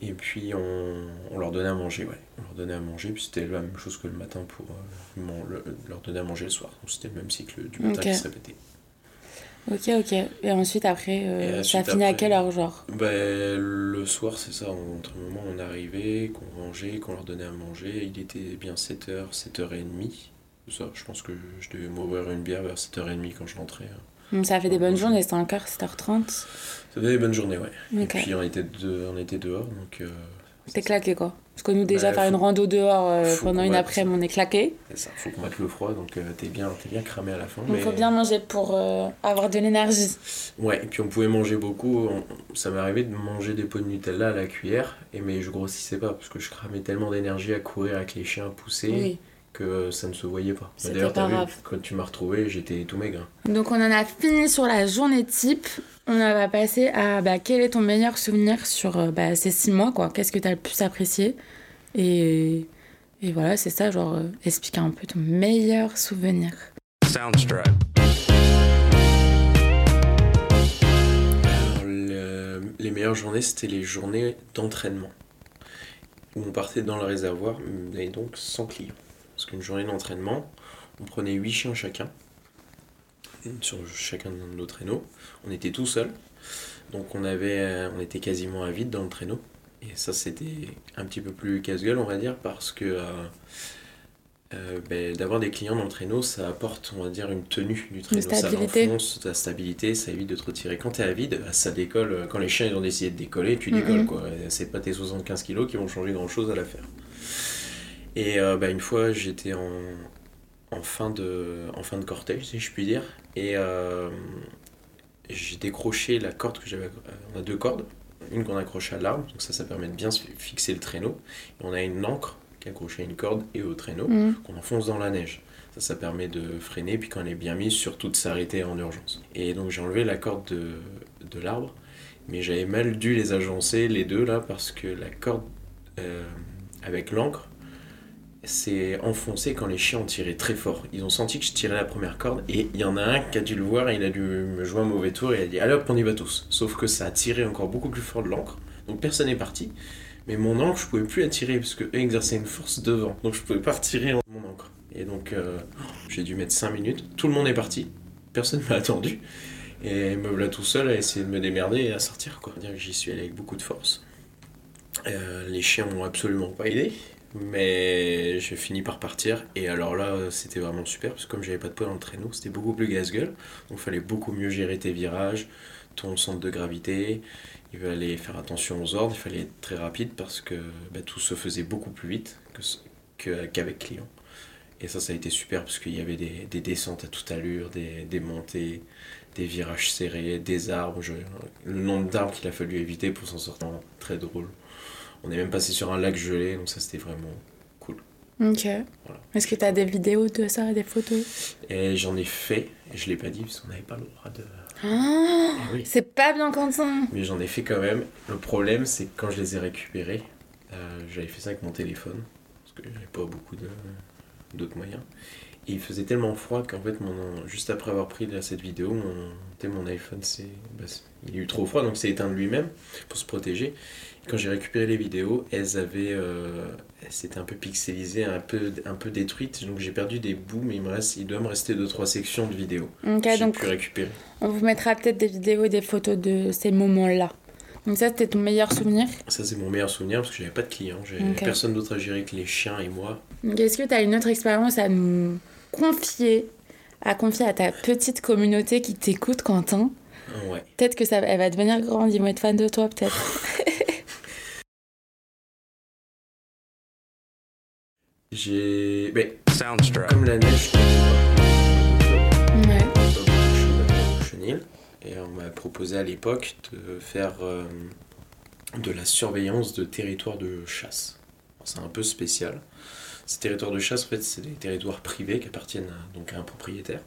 et puis on, on leur donnait à manger ouais on leur donnait à manger puis c'était la même chose que le matin pour euh, le- leur donner à manger le soir donc c'était le même cycle du matin
Ok.
qui se répétait
Ok, ok. Et ensuite, après, euh,
Et
ça finit à quelle heure, genre
Ben, le soir, c'est ça. Entre le moment où on arrivait, qu'on rangeait, qu'on leur donnait à manger, il était bien 7h, 7h30. Ça, je pense que je devais m'ouvrir une bière vers 7h30 quand je rentrais. hein.
Ça fait des bonnes journées, 5h, 7h30.
Ça faisait des bonnes journées, ouais. Et puis on était, de- on était dehors, donc... euh,
T'es claqué, quoi. Parce que nous, déjà,
Bah,
faire une rando dehors euh, pendant une après-midi, on est claqué.
c'est ça, faut combattre le froid, donc euh, t'es bien, bien cramé à la fin.
Il
mais-
faut bien manger pour avoir de l'énergie.
Ouais, et puis on pouvait manger beaucoup. On- Ça m'est arrivé de manger des pots de Nutella à la cuillère, et mais je grossissais pas parce que je cramais tellement d'énergie à courir avec les chiens, à pousser,
Oui.
Que ça ne se voyait pas.
C'était
D'ailleurs,
pas
t'as vu,
grave.
quand tu m'as retrouvé, j'étais tout maigre. hein.
Donc, on en a fini sur la journée type. On va passer à bah, quel est ton meilleur souvenir sur euh, bah, ces six mois, quoi? Qu'est-ce que t'as le plus apprécié? Et, et voilà, c'est ça, genre, euh, expliquer un peu ton meilleur souvenir.
Soundstripe.
Le- les meilleures journées, c'était les journées d'entraînement. Où on partait dans le réservoir, mais donc sans clients. Parce qu'une journée d'entraînement, on prenait 8 chiens chacun, sur chacun de nos traîneaux. On était tout seul. Donc on, avait, euh, on était quasiment à vide dans le traîneau. Et ça, c'était un petit peu plus casse-gueule, on va dire, parce que euh, euh, ben, d'avoir des clients dans le traîneau, ça apporte, on va dire, une tenue du traîneau. Ça l'enfonce, la stabilité, ça évite de te retirer. Quand t'es à vide, bah, ça décolle. Quand les chiens ils ont décidé de décoller, tu décolles, quoi. C'est pas tes 75 kilos qui vont changer grand-chose à l'affaire. Et euh, bah, une fois, j'étais en, en, fin de, en fin de cortège, si je puis dire. Et euh, j'ai décroché la corde que j'avais. euh, On a deux cordes. Une qu'on accroche à l'arbre, donc ça, ça permet de bien fixer le traîneau. Et on a une ancre qui est accrochée à une corde et au traîneau
Mhm.
qu'on enfonce dans la neige. Ça, ça permet de freiner, puis quand elle est bien mise, surtout de s'arrêter en urgence. Et donc j'ai enlevé la corde de, de l'arbre, mais j'avais mal dû les agencer, les deux là, parce que la corde euh, avec l'encre s'est enfoncée quand les chiens ont tiré très fort. Ils ont senti que je tirais la première corde, et il y en a un qui a dû le voir, et il a dû me jouer un mauvais tour, et il a dit Allez hop, on y va tous. Sauf que ça a tiré encore beaucoup plus fort de l'encre, donc personne n'est parti. Mais mon encre, je pouvais plus la tirer parce que eux exerçaient une force devant. Donc je pouvais pas retirer mon encre. Et donc euh, j'ai dû mettre 5 minutes. Tout le monde est parti. Personne (laughs) m'a attendu. Et me voilà tout seul à essayer de me démerder et à sortir. Quoi. J'y suis allé avec beaucoup de force. Euh, les chiens m'ont absolument pas aidé. Mais j'ai fini par partir. Et alors là, c'était vraiment super. Parce que comme j'avais pas de poids dans le traîneau, c'était beaucoup plus casse-gueule. Donc il fallait beaucoup mieux gérer tes virages, ton centre de gravité. Il fallait faire attention aux ordres, il fallait être très rapide parce que bah, tout se faisait beaucoup plus vite que ce- que- qu'avec client. Et ça, ça a été super parce qu'il y avait des, des descentes à toute allure, des, des montées, des virages serrés, des arbres. Le nombre d'arbres qu'il a fallu éviter pour s'en sortir, très drôle. On est même passé sur un lac gelé, donc ça c'était vraiment cool.
Ok. Est-ce que tu as des vidéos de ça, des photos?
Et j'en ai fait, et je l'ai pas dit parce qu'on n'avait pas le droit de.
Ah,
Eh oui.
C'est pas bien Quentin
Mais j'en ai fait quand même. Le problème, c'est que quand je les ai récupérés, euh, j'avais fait ça avec mon téléphone, parce que j'avais pas beaucoup de- d'autres moyens. Et il faisait tellement froid qu'en fait, mon, juste après avoir pris là, cette vidéo, mon, mon iPhone, c'est, bah, il a eu trop froid, donc c'est éteint de lui-même pour se protéger. Quand j'ai récupéré les vidéos, elles avaient, euh, elles s'étaient un peu pixelisées, un peu, un peu détruites, donc j'ai perdu des bouts, mais il, me reste, il doit me rester 2-3 sections de vidéos.
Ok,
que j'ai
donc
pu récupérer.
on vous mettra peut-être des vidéos et des photos de ces moments-là. Donc ça, c'était ton meilleur souvenir?
Ça, c'est mon meilleur souvenir parce que j'avais pas de clients, j'avais
Ok.
personne d'autre à gérer que les chiens et moi.
Est-ce que tu as une autre expérience à nous confier, à confier à ta petite communauté qui t'écoute, Quentin?
Ouais.
Peut-être que ça, elle va devenir grande, ils vont être fans de toi, peut-être. (laughs)
J'ai. Ben,
Soundstripe.
comme la neige, je chenil. Et on m'a proposé à l'époque de faire euh, de la surveillance de territoires de chasse. C'est un peu spécial. Ces territoires de chasse, en fait, c'est des territoires privés qui appartiennent à, donc à un propriétaire.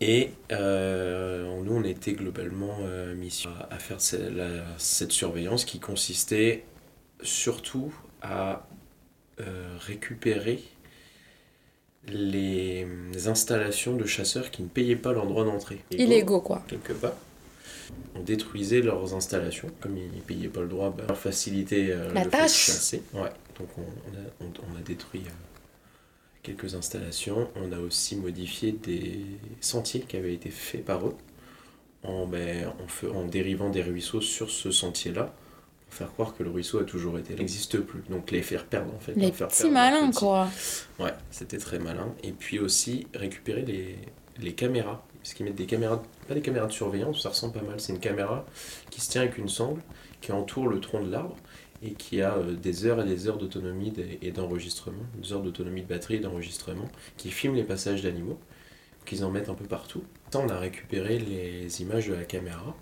Et euh, nous, on était globalement euh, mis à, à faire la- cette surveillance qui consistait surtout à euh, récupérer les, installations de chasseurs qui ne payaient pas leur droit d'entrée.
Illégaux, quoi.
Quelque part. On détruisait leurs installations, comme ils ne payaient pas le droit, bah, leur faciliter euh,
La
le fait de
tâche.
chasser. Ouais, donc on, on a, on- on a détruit euh, quelques installations. On a aussi modifié des sentiers qui avaient été faits par eux en, ben, en, en dérivant des ruisseaux sur ce sentier-là faire croire que le ruisseau a toujours été là. Il n'existe plus. Donc les faire perdre en fait.
Les
faire
petits malins, quoi.
Ouais, c'était très malin. Et puis aussi récupérer les, les caméras. Parce qu'ils mettent des caméras, pas des caméras de surveillance, ça ressemble pas mal. C'est une caméra qui se tient avec une sangle qui entoure le tronc de l'arbre et qui a euh, des heures et des heures d'autonomie et d'enregistrement, des heures d'autonomie de batterie et d'enregistrement, qui filment les passages d'animaux, qu'ils en mettent un peu partout. Ça, on a récupéré les images de la caméra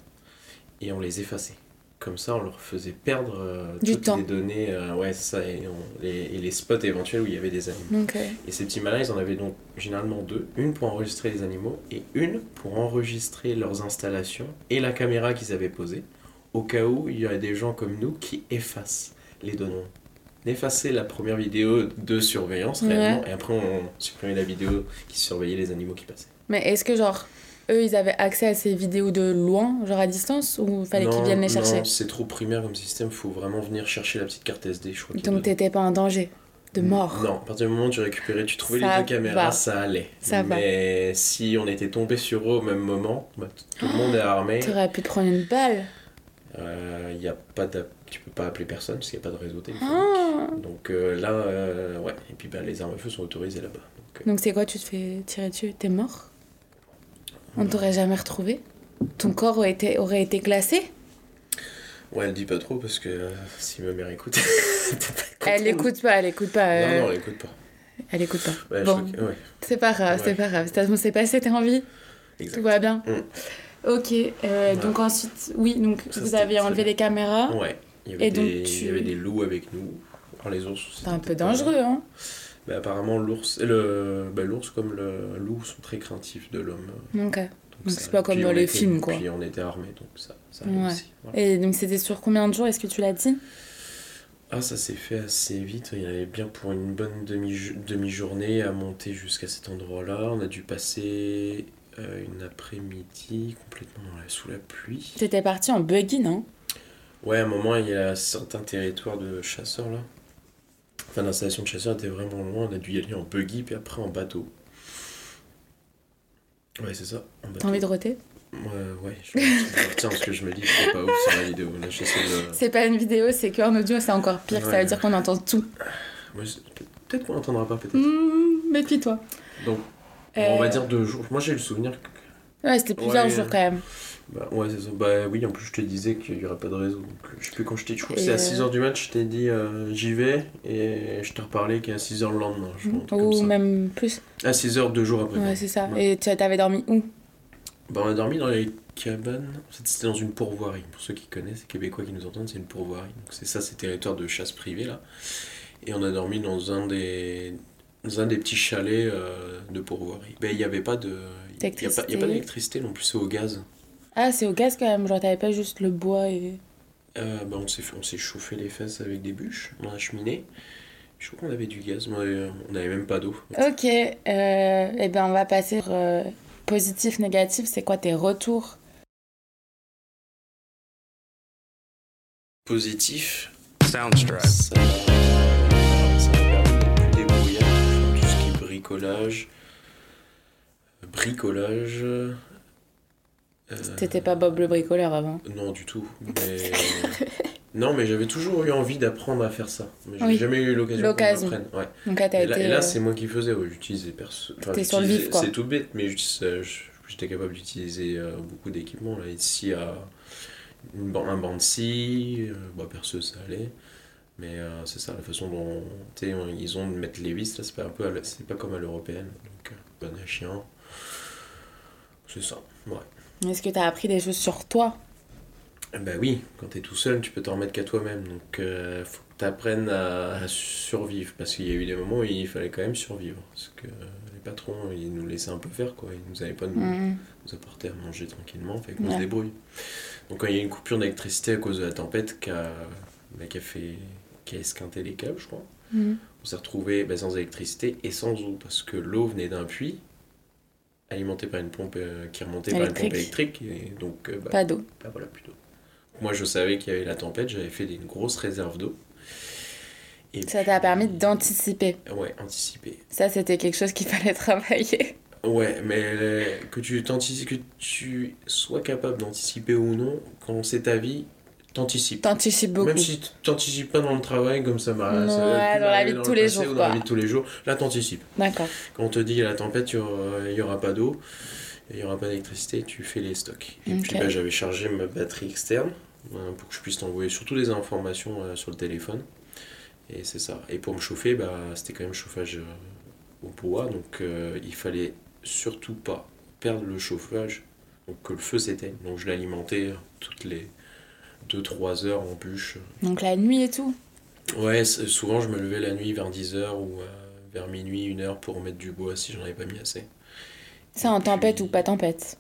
et on les effaçait. Comme ça, on leur faisait perdre euh,
Du
toutes
temps.
les données, euh, ouais, ça, et, on- les, et les spots éventuels où il y avait des animaux. Et ces petits malins, ils en avaient donc généralement deux. Une pour enregistrer les animaux et une pour enregistrer leurs installations et la caméra qu'ils avaient posée. Au cas où il y a des gens comme nous qui effacent les données. On effaçait la première vidéo de surveillance
Ouais.
réellement et après on supprimait la vidéo qui surveillait les animaux qui passaient.
Mais est-ce que, genre, eux, ils avaient accès à ces vidéos de loin, genre à distance, ou fallait qu'ils viennent les chercher?
Non, c'est trop primaire comme système, faut vraiment venir chercher la petite carte SD, je crois.
Donc, t'étais pas en danger de mort?
Non, à partir du moment où tu récupérais, tu trouvais
Ça
les deux caméras,
va.
ça allait.
Ça va.
Mais si on était tombé sur eux au même moment, bah, tout le monde est armé.
T'aurais pu te prendre une balle.
Euh, y a pas tu peux pas appeler personne parce qu'il n'y a pas de réseau téléphonique.
Ah.
Donc euh, là, euh, ouais. Et puis bah, les armes à feu sont autorisées là-bas. Euh,
Donc, c'est quoi Tu te fais tirer dessus? T'es mort? On t'aurait jamais retrouvé? Ton corps aurait été, aurait été glacé?
Ouais, elle dit pas trop parce que euh, si ma mère écoute. (laughs)
Elle écoute pas, elle écoute pas.
Non,
euh,
non, elle écoute pas.
Elle écoute pas.
Ouais,
bon,
ouais,
c'est pas grave,
Ouais.
c'est pas grave. Façon, c'est passé, t'es en vie
exact.
Tout va bien?
Mm.
Ok, euh, donc ensuite, oui, donc
Ça,
vous avez enlevé les caméras.
Ouais. Il y avait,
Et donc,
des,
tu-
il y avait des loups avec nous. Alors les ours.
C'est un peu dangereux, hein
Bah, apparemment, l'ours, le, bah, l'ours comme le loup sont très craintifs de l'homme.
Ok.
Donc,
c'est pas comme dans les
était-
films, quoi.
Puis on était armés, donc ça, ça allait
Ouais.
aussi. voilà.
Et donc c'était sur combien de jours Est-ce que tu l'as dit?
Ah, ça s'est fait assez vite. Il y avait bien pour une bonne demi- demi-journée à monter jusqu'à cet endroit-là. On a dû passer euh, une après-midi complètement dans la- sous la pluie.
T'étais parti en buggy, non?
Ouais, à un moment, il y a certains territoires de chasseurs là. Enfin, l'installation de chasseurs était vraiment loin. On a dû y aller en buggy, puis après en bateau. Ouais, c'est ça. En bateau.
T'as envie de roter?
Ouais, ouais, je je retiens ce que je me dis, c'est pas ouf sur la vidéo. De.
C'est pas une vidéo, c'est qu'en audio, c'est encore pire. Ça
Ouais.
veut dire qu'on entend tout.
Je- Peut-être qu'on l'entendra pas, peut-être.
Mmh, Méfie-toi.
Donc,
Euh,
on va dire deux jours. Moi, j'ai le souvenir que.
Ouais, c'était plusieurs
Ouais.
jours quand même.
Bah, ouais, c'est ça. Bah oui, en plus, je te disais qu'il y aurait pas de réseau. Donc, euh, je sais plus quand je t'ai dit. Je crois que
Et
c'est à
euh,
6h du match, je t'ai dit euh, j'y vais. Et je t'ai reparlé qu'à 6h le lendemain. Je crois, un truc comme
Ou
ça.
même plus.
À 6h, deux jours après.
Ouais, c'est ça.
Ouais.
Et tu t'avais dormi où?
Bah, on a dormi dans les cabanes. C'était dans une pourvoirie. Pour ceux qui connaissent, les Québécois qui nous entendent, c'est une pourvoirie. Donc, c'est ça, c'est territoire de chasse privée, là. Et on a dormi dans un des, dans un des petits chalets euh, de pourvoirie. Ben, il n'y avait pas de. Il n'y a pas,
d'électricité
non plus, c'est au gaz.
Ah, c'est au gaz quand même, genre t'avais pas juste le bois et.
Euh, ben, on s'est fait- on s'est chauffé les fesses avec des bûches dans la cheminée. Je crois qu'on avait du gaz, mais euh, on n'avait même pas d'eau.
Ok, euh, eh ben on va passer sur euh, positif, négatif. C'est quoi tes retours?
Positif,
Soundstripe.
ça ça m'a permis d'être plus. Tout ce qui est bricolage, bricolage. Euh,
T'étais pas Bob le bricoleur avant.
Non, du tout. Mais... (laughs) non, mais j'avais toujours eu envie d'apprendre à faire ça. Mais j'ai
Oui.
jamais eu l'occasion
L'occasion.
Ouais.
Donc là,
Et là,
été.
et là,
euh,
c'est moi qui faisais. Ouais, j'utilisais perso. enfin,
T'es sur le
j'utilisais-
vif, quoi.
C'est tout bête, mais euh, j'étais capable d'utiliser euh, beaucoup d'équipements. Là, ici, à une, un banc de scie, euh, bah, perso, ça allait. Mais euh, c'est ça, la façon dont on- ils ont de mettre les vis, là, c'est pas, un peu à la- c'est pas comme à l'européenne. Donc, bon à chien. C'est ça, ouais.
Est-ce que t'as appris des choses sur toi?
Bah oui, quand t'es tout seul, tu peux t'en remettre qu'à toi-même. Donc, euh, faut que t'apprennes à, à survivre. Parce qu'il y a eu des moments où il fallait quand même survivre. Parce que les patrons, ils nous laissaient un peu faire, quoi. Ils nous avaient pas nous,
Mhm.
nous apporter à manger tranquillement, fait qu'on
Ouais.
se débrouille. Donc, quand il y a eu une coupure d'électricité à cause de la tempête qui a, bah, qui a fait. qui a esquinté les câbles, je crois,
Mhm.
on s'est retrouvé bah, sans électricité et sans eau. Parce que l'eau venait d'un puits alimenté par une pompe euh, qui remontait par une pompe
Électrique.
électrique. Et donc, euh, bah,
Pas d'eau.
bah voilà, plutôt. Moi, je savais qu'il y avait la tempête, j'avais fait une grosse réserve d'eau. Et
Ça t'a permis d'anticiper.
Ouais, anticiper.
Ça, c'était quelque chose qu'il fallait (laughs) travailler.
Ouais, mais euh, que tu que tu sois capable d'anticiper ou non, quand c'est ta vie, t'anticipes.
T'anticipes beaucoup.
Même si t'anticipes pas dans le travail, comme ça m'a
Ouais,
a pu
dans la vie de tous
le
les jours,
ou Dans la vie de tous les jours, là t'anticipes.
D'accord.
Quand on te dit la tempête, il y aura, il y aura pas d'eau, il y aura pas d'électricité, tu fais les stocks. Et puis bah, j'avais chargé ma batterie externe euh, pour que je puisse t'envoyer surtout des informations euh, sur le téléphone. Et c'est ça. Et pour me chauffer, bah, c'était quand même chauffage euh, au bois, donc euh, il fallait surtout pas perdre le chauffage, donc que le feu s'éteigne. Donc je l'alimentais toutes les 2-3 heures en bûche.
Donc la nuit et tout.
Ouais, souvent je me levais la nuit vers 10h ou euh, vers minuit, 1h pour mettre du bois si j'en avais pas mis assez.
Ça en tempête
puis-
ou pas tempête?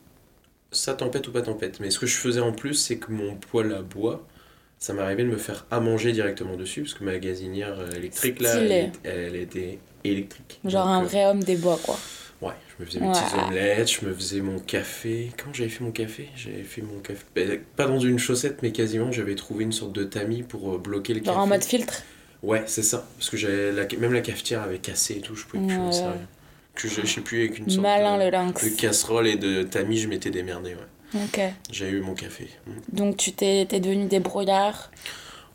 Ça tempête ou pas tempête. Mais ce que je faisais en plus, c'est que mon poêle à bois, ça m'arrivait de me faire à manger directement dessus, parce que ma gazinière euh, électrique, là, elle, elle était électrique.
Genre
Donc,
un
euh,
vrai homme des bois, quoi.
Ouais, je me faisais mes
Ouais.
petites omelettes, je me faisais mon café. Quand j'avais fait mon café? J'avais fait mon café. ben, pas dans une chaussette, mais quasiment, j'avais trouvé une sorte de tamis pour euh, bloquer le
Genre
café.
en mode filtre?
Ouais, c'est ça. Parce que j'avais la... même la cafetière avait cassé et tout, je pouvais plus
Ouais.
m'en servir. Que je, sais plus, avec une sorte
Malin
de,
le lynx.
de casserole et de tamis, je m'étais démerdé, ouais.
Ok.
J'ai eu mon café.
Donc tu t'es devenu débrouillard?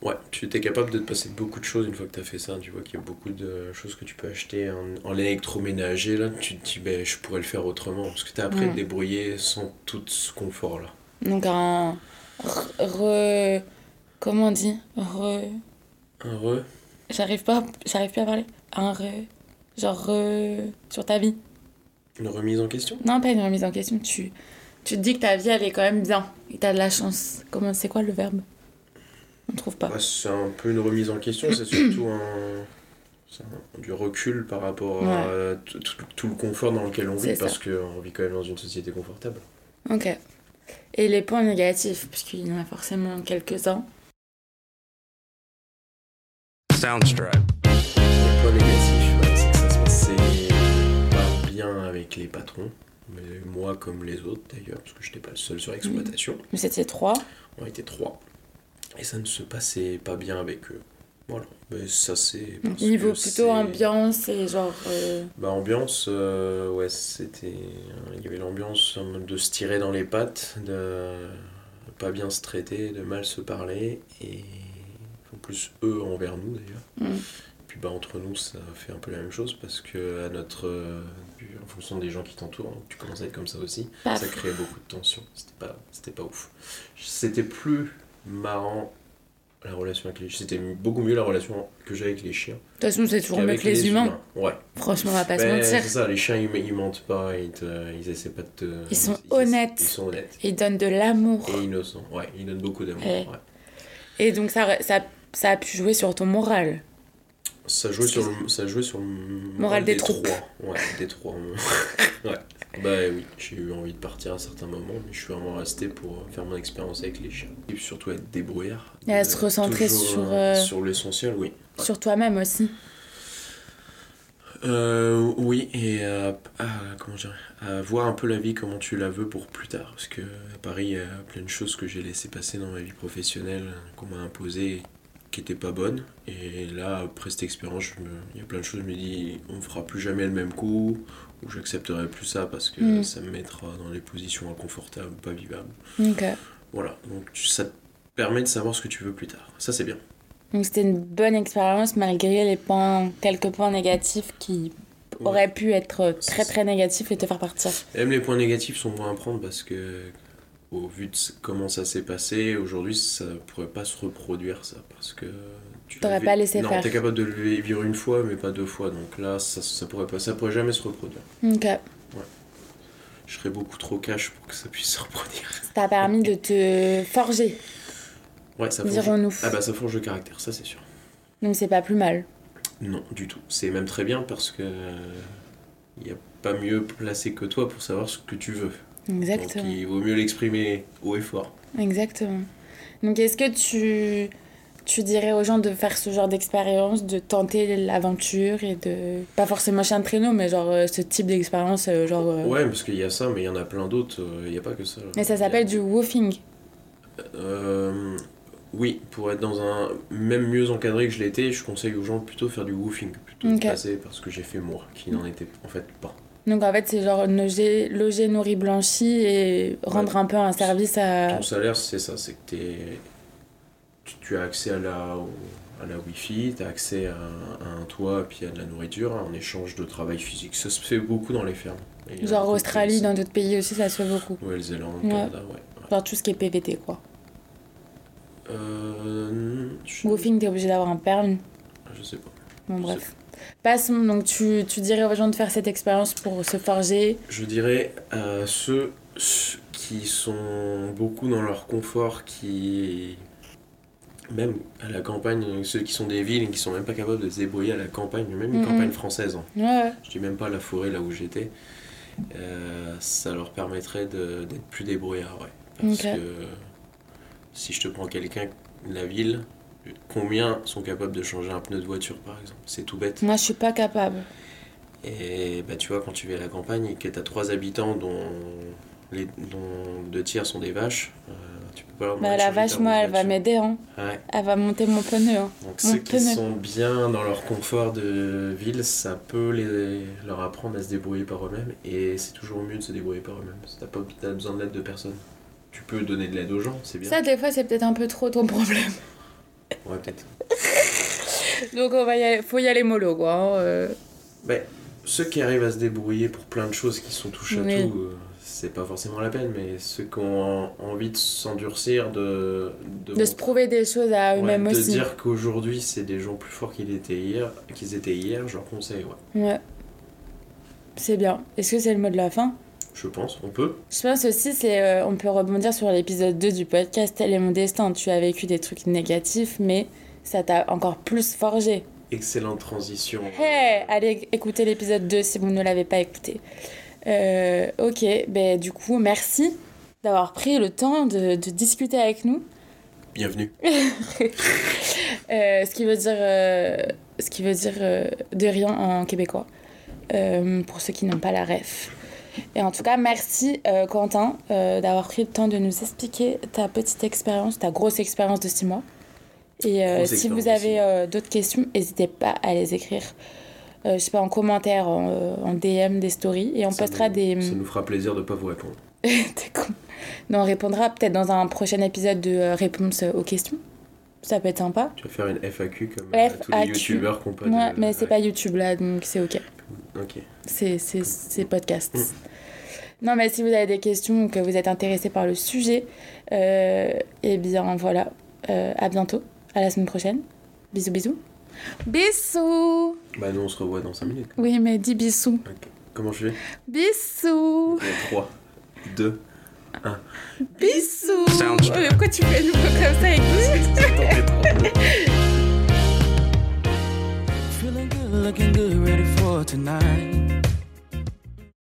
Ouais, tu étais capable de te passer de beaucoup de choses une fois que tu as fait ça. Tu vois qu'il y a beaucoup de choses que tu peux acheter en, en électroménager. Là, tu te dis, ben, je pourrais le faire autrement. Parce que tu as appris à te débrouiller sans tout ce confort-là.
Donc un. Re. re- Comment on dit? Re.
Un re?
J'arrive pas, j'arrive plus à parler. Un re. Genre re. Sur ta vie.
Une remise en question?
Non, pas une remise en question. Tu, tu te dis que ta vie, elle est quand même bien. Et t'as de la chance. Comment, c'est quoi le verbe? On trouve pas.
Bah, C'est un peu une remise en question. C'est surtout un, c'est un- du recul par rapport à tout, le confort dans lequel on vit. Parce qu'on vit quand même dans une société confortable.
Ok. Et les points négatifs, puisqu'il y en a forcément quelques-uns.
Soundstripe.
Le point négatif, ouais, c'est que ça se passait pas bien avec les patrons. Mais moi comme les autres d'ailleurs, parce que je n'étais pas le seul sur l'exploitation.
Mais c'était trois.
On était trois. Et ça ne se passait pas bien avec eux. Voilà. Mais ça c'est.
Niveau plutôt ambiance et genre. euh,
Bah ambiance, euh, ouais, c'était... euh, Il y avait l'ambiance de se tirer dans les pattes, de pas bien se traiter, de mal se parler, et en plus eux envers nous d'ailleurs.
Mm.
Puis bah entre nous ça fait un peu la même chose parce que à notre... en fonction des gens qui t'entourent, tu commences à être comme ça aussi, ça crée beaucoup de tension. C'était pas, c'était pas ouf. C'était plus marrant la relation avec les C'était beaucoup mieux la relation que j'ai avec les chiens.
De toute façon, c'est toujours mieux que les, humains.
Ouais.
Franchement, on va pas se
Ben,
mentir.
C'est ça, les chiens ils, ils mentent pas, ils, te, ils essaient pas de te.
Ils sont honnêtes.
Ils sont honnêtes.
Ils donnent de l'amour.
Et innocents, ouais, ils donnent beaucoup d'amour.
Ouais.
ouais.
Et donc, ça, ça, ça a pu jouer sur ton moral.
Ça jouait sur le, ça jouait sur le
Moral des troupes.
trois. Ouais, des trois. (laughs) ouais. Bah oui, j'ai eu envie de partir à un certain moment, mais je suis vraiment resté pour faire mon expérience avec les chiens. Et surtout être débrouillard.
Et à se
Euh,
recentrer
toujours,
sur,
euh,
euh,
sur l'essentiel, oui.
Sur toi-même aussi.
Euh, oui, et à, à- comment dire, à voir un peu la vie comment tu la veux pour plus tard. Parce que à Paris, il y a plein de choses que j'ai laissé passer dans ma vie professionnelle, qu'on m'a imposées, qui n'étaient pas bonnes. Et là, après cette expérience, il y a plein de choses, je me dis, on fera plus jamais le même coup, ou j'accepterai plus ça parce que
Mm.
ça me mettra dans des positions inconfortables, pas vivables.
Ok.
Voilà, donc ça te permet de savoir ce que tu veux plus tard. Ça, c'est bien.
Donc c'était une bonne expérience malgré les points, quelques points négatifs qui
Ouais.
auraient pu être très très négatifs et te faire partir.
Même les points négatifs sont bons à prendre parce que, au vu de comment ça s'est passé, aujourd'hui, ça pourrait pas se reproduire, ça. Parce que. Tu
T'aurais pas laissé
non,
faire.
t'es capable de le vivre une fois, mais pas deux fois. Donc là, ça, ça, pourrait, pas, ça pourrait jamais se reproduire.
Ok.
Je serais beaucoup trop cash pour que ça puisse (laughs) se reproduire.
Ça t'a permis de te forger,
Ouais, ça forge.
dirons-nous.
Ah bah, ça forge le caractère, ça c'est sûr.
Donc c'est pas plus mal.
Non, du tout. C'est même très bien parce que. Il n'y a pas mieux placé que toi pour savoir ce que tu veux.
Exactement.
Donc il vaut mieux l'exprimer haut et fort.
Exactement. Donc est-ce que tu, tu dirais aux gens de faire ce genre d'expérience, de tenter l'aventure et de... Pas forcément chien de traîneau, mais genre euh, ce type d'expérience, euh, genre... euh,
Ouais, parce qu'il y a ça, mais il y en a plein d'autres. euh, Il n'y a pas que ça.
Mais ça s'appelle du woofing.
Euh, oui, pour être dans un. Même mieux encadré que je l'étais, je conseille aux gens plutôt de faire du woofing, plutôt
Ok.
de passer parce que j'ai fait moi, qui n'en était en fait pas.
Donc en fait c'est genre loger, loger nourri, blanchi et rendre un peu un service à...
Ton salaire, c'est ça, c'est que t'es- tu, as accès à la, au- à la Wi-Fi, tu as accès à, à un toit et puis à de la nourriture en échange de travail physique. Ça se fait beaucoup dans les fermes. Et
Genre Australie, dans d'autres pays aussi ça se fait beaucoup.
Nouvelle-Zélande,
Ouais.
Canada, ouais. ouais.
Genre tout ce qui est PVT quoi.
Euh, je,
Woofing t'es obligé d'avoir un permis.
je sais pas.
Bon
Je
bref. Passons, donc tu, tu dirais aux gens de faire cette expérience pour se forger.
Je dirais à ceux, ceux qui sont beaucoup dans leur confort, qui. Même à la campagne, ceux qui sont des villes et qui sont même pas capables de se débrouiller à la campagne, même une
Mhm.
campagne française, hein.
Ouais.
je dis même pas la forêt là où j'étais, euh, ça leur permettrait d'être plus débrouillards. Ouais. Parce que si je te prends quelqu'un de la ville, combien sont capables de changer un pneu de voiture par exemple? C'est tout bête.
Moi je suis pas capable.
Et bah, tu vois, quand tu vas à la campagne et que tu as trois habitants dont, les, dont deux tiers sont des vaches, euh, leur
Bah la vache moi elle va m'aider hein.
Ouais.
Elle va monter mon pneu hein.
Donc
Mon
ceux qui sont bien dans leur confort de ville, ça peut les, leur apprendre à se débrouiller par eux-mêmes. Et c'est toujours mieux de se débrouiller par eux-mêmes. Si t'as pas t'as besoin de l'aide de personne. Tu peux donner de l'aide aux gens, c'est bien.
Ça des fois c'est peut-être un peu trop ton problème. (laughs)
Ouais, peut-être.
Donc on va y aller, faut y aller mollo quoi. hein, euh.
Ben, ceux qui arrivent à se débrouiller pour plein de choses qui sont touche à
Oui.
tout, euh, c'est pas forcément la peine, mais ceux qui ont envie de s'endurcir, de,
De se prouver des choses à
ouais,
eux-mêmes
de
aussi.
dire qu'aujourd'hui c'est des gens plus forts qu'ils étaient hier, qu'ils étaient hier, je leur conseille, ouais.
Ouais. C'est bien. Est-ce que c'est le mot de la fin?
Je pense, on peut.
Je pense aussi, c'est, euh, on peut rebondir sur l'épisode 2 du podcast Tel est mon destin. Tu as vécu des trucs négatifs, mais ça t'a encore plus forgé.
Excellente transition.
Hey, allez écouter l'épisode 2 si vous ne l'avez pas écouté. Euh, ok, ben du coup, merci d'avoir pris le temps de, de discuter avec nous.
Bienvenue. (laughs)
Euh, ce qui veut dire, euh, ce qui veut dire de rien en québécois, pour ceux qui n'ont pas la ref. Et en tout cas, merci Quentin d'avoir pris le temps de nous expliquer ta petite expérience, ta grosse expérience de 6 mois. Et si vous
six
avez d'autres questions, n'hésitez pas à les écrire. Euh, je sais pas, en commentaire, en, euh, en DM des stories. Et on
Ça
postera
nous-
des.
Ça nous fera plaisir de pas vous répondre. (laughs)
T'es con. Non, on répondra peut-être dans un prochain épisode de euh, réponse aux questions. Ça peut être sympa.
Tu vas faire une FAQ comme euh, tous les youtubeurs qu'on peut.
Ouais, mais c'est pas YouTube là, donc c'est ok.
Ok.
C'est podcast.
Mm.
Non, mais si vous avez des questions ou que vous êtes intéressé par le sujet, euh, eh bien voilà. Euh, à bientôt. À la semaine prochaine. Bisous, bisous. Bisous
Bah, nous on se revoit dans 5 minutes.
Oui, mais dis bisous.
Comment je fais?
Bisous
3, 2,
Bisous
Soundtrack.
Oh, mais Pourquoi tu fais nous comme ça avec nous?
Feeling good, looking good, ready for tonight.